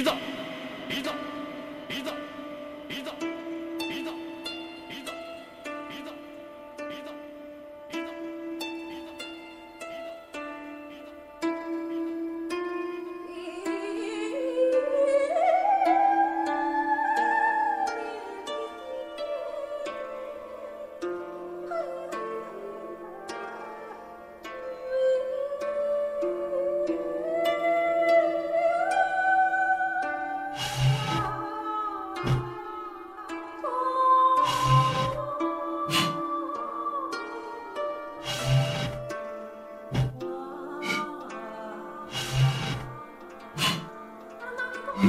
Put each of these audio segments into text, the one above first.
黎子黎子黎子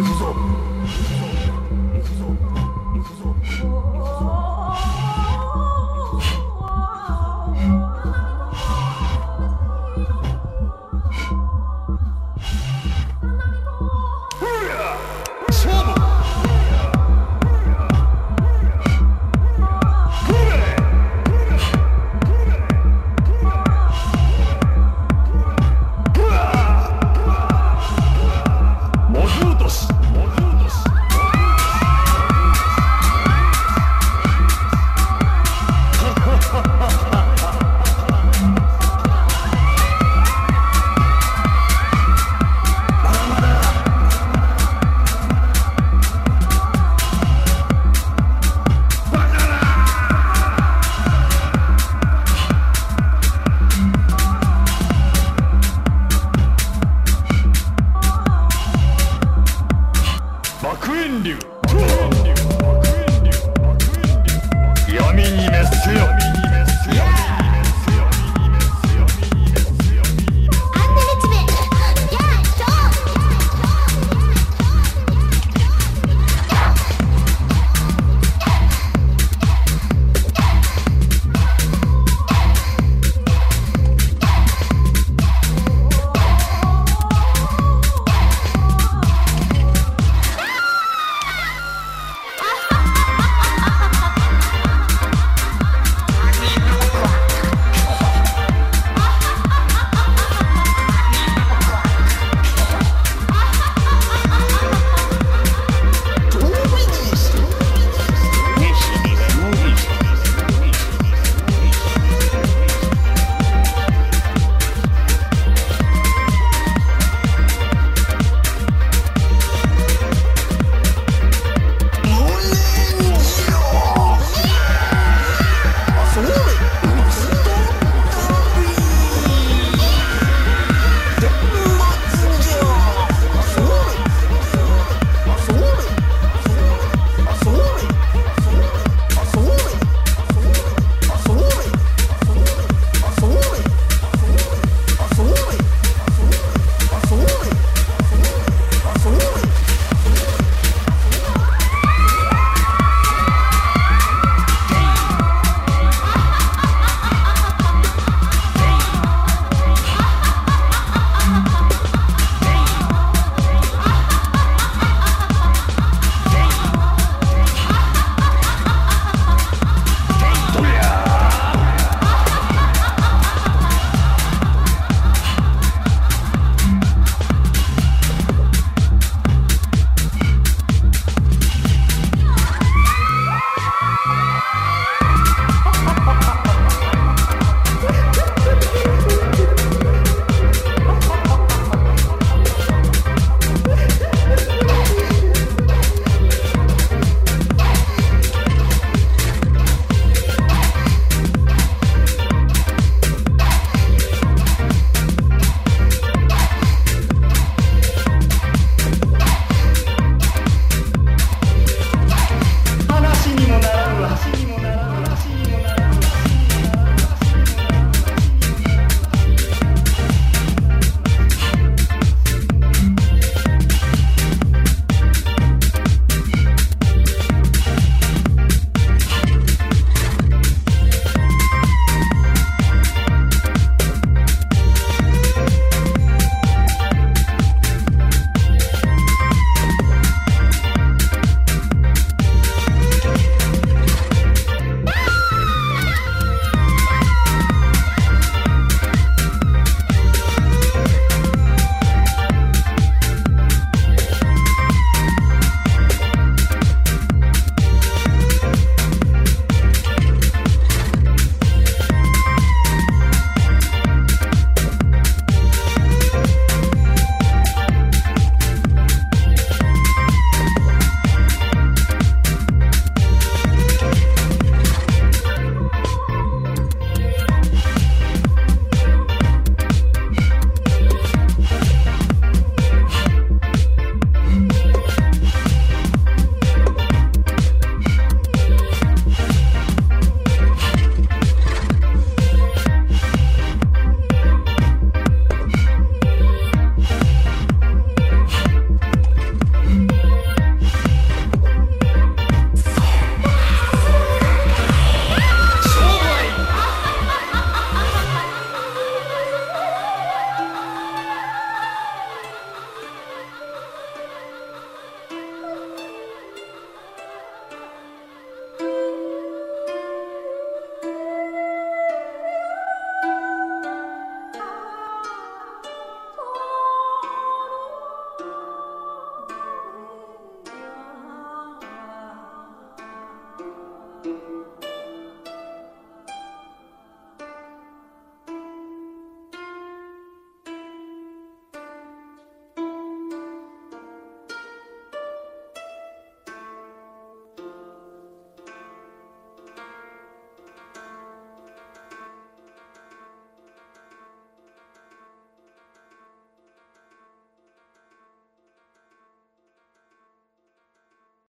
Use up